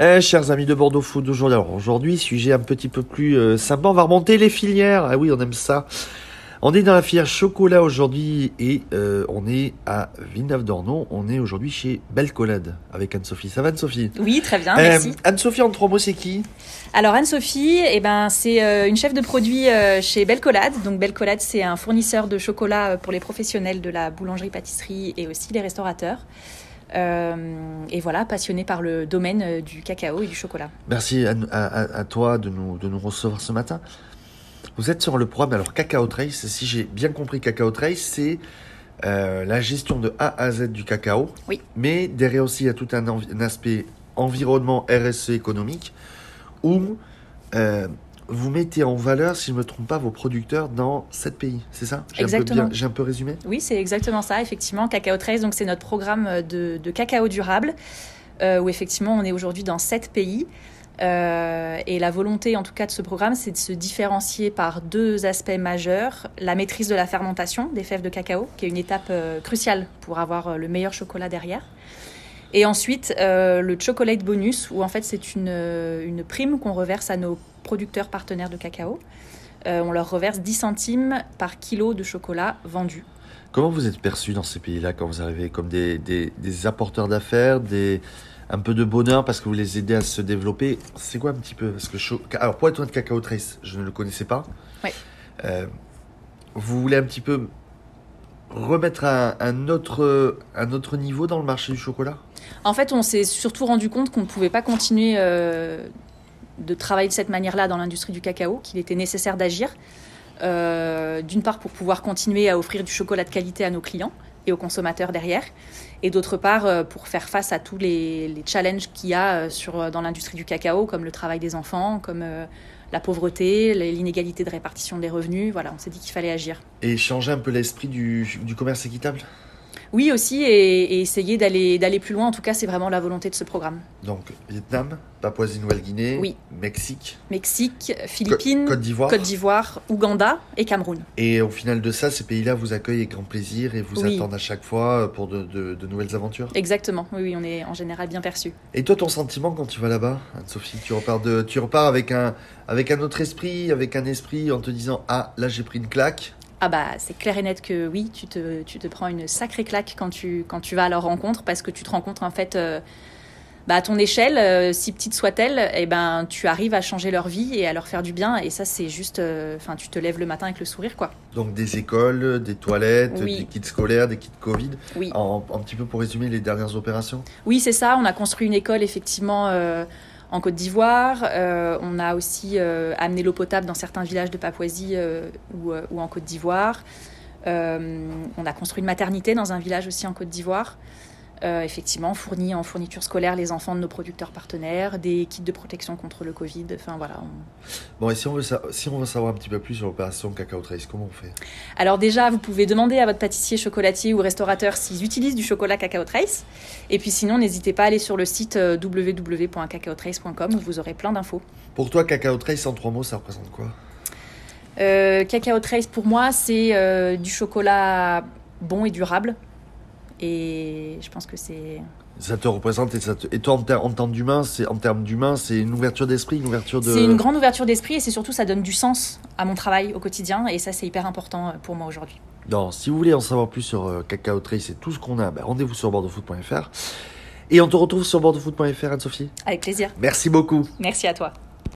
Eh, chers amis de Bordeaux Food d'aujourd'hui, alors aujourd'hui, sujet un petit peu plus euh, sympa, on va remonter les filières. Ah oui, on aime ça. On est dans la filière chocolat aujourd'hui et euh, on est à Villeneuve-d'Ornon. On est aujourd'hui chez Belcolade avec Anne-Sophie. Ça va Anne-Sophie? Oui, très bien, Euh, merci. Anne-Sophie, en trois mots, c'est qui? Alors Anne-Sophie, eh ben, c'est euh, une chef de produit chez Belcolade. Donc Belcolade, c'est un fournisseur de chocolat pour les professionnels de la boulangerie-pâtisserie et aussi les restaurateurs. Euh, et voilà, passionné par le domaine euh, du cacao et du chocolat. Merci à, à- à- à toi de nous, de nous recevoir ce matin. Vous êtes sur le programme, alors Cacao Trace, si j'ai bien compris, Cacao Trace, c'est euh, la gestion de A à Z du cacao. Oui. Mais derrière aussi, il y a tout un, envi- un aspect environnement RSE économique où euh, vous mettez en valeur, si je ne me trompe pas, vos producteurs dans sept pays. C'est ça? J'ai un peu Exactement. bien- J'ai un peu résumé? Oui, c'est exactement ça, effectivement. Cacao Trace, donc c'est notre programme de, de cacao durable, euh, où effectivement on est aujourd'hui dans sept pays. Euh, et la volonté, en tout cas, de ce programme, c'est de se différencier par deux aspects majeurs. La maîtrise de la fermentation des fèves de cacao, qui est une étape euh, cruciale pour avoir euh, le meilleur chocolat derrière. Et ensuite, euh, le chocolate bonus, où en fait c'est une, euh, une prime qu'on reverse à nos producteurs partenaires de cacao. Euh, on leur reverse 10 centimes par kilo de chocolat vendu. Comment vous êtes perçu dans ces pays-là quand vous arrivez Comme des, des, des apporteurs d'affaires, des, un peu de bonheur parce que vous les aidez à se développer? C'est quoi un petit peu? Parce que cho- Alors, pour être honnête, Cacao Trace, je ne le connaissais pas. Ouais. Euh, vous voulez un petit peu remettre un, un, autre, un autre niveau dans le marché du chocolat? En fait, on s'est surtout rendu compte qu'on ne pouvait pas continuer euh, de travailler de cette manière-là dans l'industrie du cacao, qu'il était nécessaire d'agir. Euh, D'une part, pour pouvoir continuer à offrir du chocolat de qualité à nos clients et aux consommateurs derrière, et d'autre part, euh, pour faire face à tous les, challenges qu'il y a euh, sur, dans l'industrie du cacao, comme le travail des enfants, comme euh, la pauvreté, l'inégalité de répartition des revenus. Voilà, on s'est dit qu'il fallait agir. Et changer un peu l'esprit du commerce équitable? Oui, aussi, et, et essayer d'aller d'aller plus loin. En tout cas, c'est vraiment la volonté de ce programme. Donc, Vietnam, Papouasie-Nouvelle-Guinée, Oui. Mexique, Mexique, Philippines, Côte d'Ivoire. Côte d'Ivoire, Ouganda et Cameroun. Et au final de ça, ces pays-là vous accueillent avec grand plaisir et vous Oui. attendent à chaque fois pour de, de- de nouvelles aventures. Exactement, oui, oui, on est en général bien perçu. Et toi, ton sentiment quand tu vas là-bas, Anne-Sophie, tu repars, de, tu repars avec, un, avec un autre esprit, avec un esprit en te disant Ah, là j'ai pris une claque. Ah bah c'est clair et net que oui, tu te, tu te prends une sacrée claque quand tu, quand tu vas à leur rencontre parce que tu te rends compte en fait, euh, bah, à ton échelle, euh, si petite soit-elle, eh ben, tu arrives à changer leur vie et à leur faire du bien et ça c'est juste, euh, enfin tu te lèves le matin avec le sourire quoi. Donc des écoles, des toilettes, Oui. des kits scolaires, des kits Covid. Oui. En, un petit peu pour résumer les dernières opérations? Oui, c'est ça. On a construit une école effectivement en Côte d'Ivoire. Euh, on a aussi euh, amené l'eau potable dans certains villages de Papouasie euh, ou, euh, ou en Côte d'Ivoire. On a construit une maternité dans un village aussi en Côte d'Ivoire. Euh, effectivement, fourni en fourniture scolaire les enfants de nos producteurs partenaires, des kits de protection contre le Covid. Enfin voilà. on- Bon, et si on veut, si on veut savoir un petit peu plus sur l'opération Cacao Trace, comment on fait? Alors déjà, vous pouvez demander à votre pâtissier, chocolatier ou restaurateur s'ils utilisent du chocolat Cacao Trace. Et puis sinon, n'hésitez pas à aller sur le site euh, www.cacaotrace.com où vous aurez plein d'infos. Pour toi, Cacao Trace en trois mots, ça représente quoi? Euh, Cacao Trace, pour moi, c'est euh, du chocolat bon et durable. Et je pense que c'est. Ça te représente et, ça te- et toi, en, ter- en termes d'humain, c'est en termes d'humain, c'est une ouverture d'esprit, une ouverture de. C'est une grande ouverture d'esprit et c'est surtout ça donne du sens à mon travail au quotidien et ça c'est hyper important euh, pour moi aujourd'hui. Non, si vous voulez en savoir plus sur euh, Cacao Trace et tout ce qu'on a, ben, rendez-vous sur bordeauxfoot.fr. Et on te retrouve sur bordeauxfoot.fr, Anne-Sophie? Avec plaisir. Merci beaucoup. Merci à toi.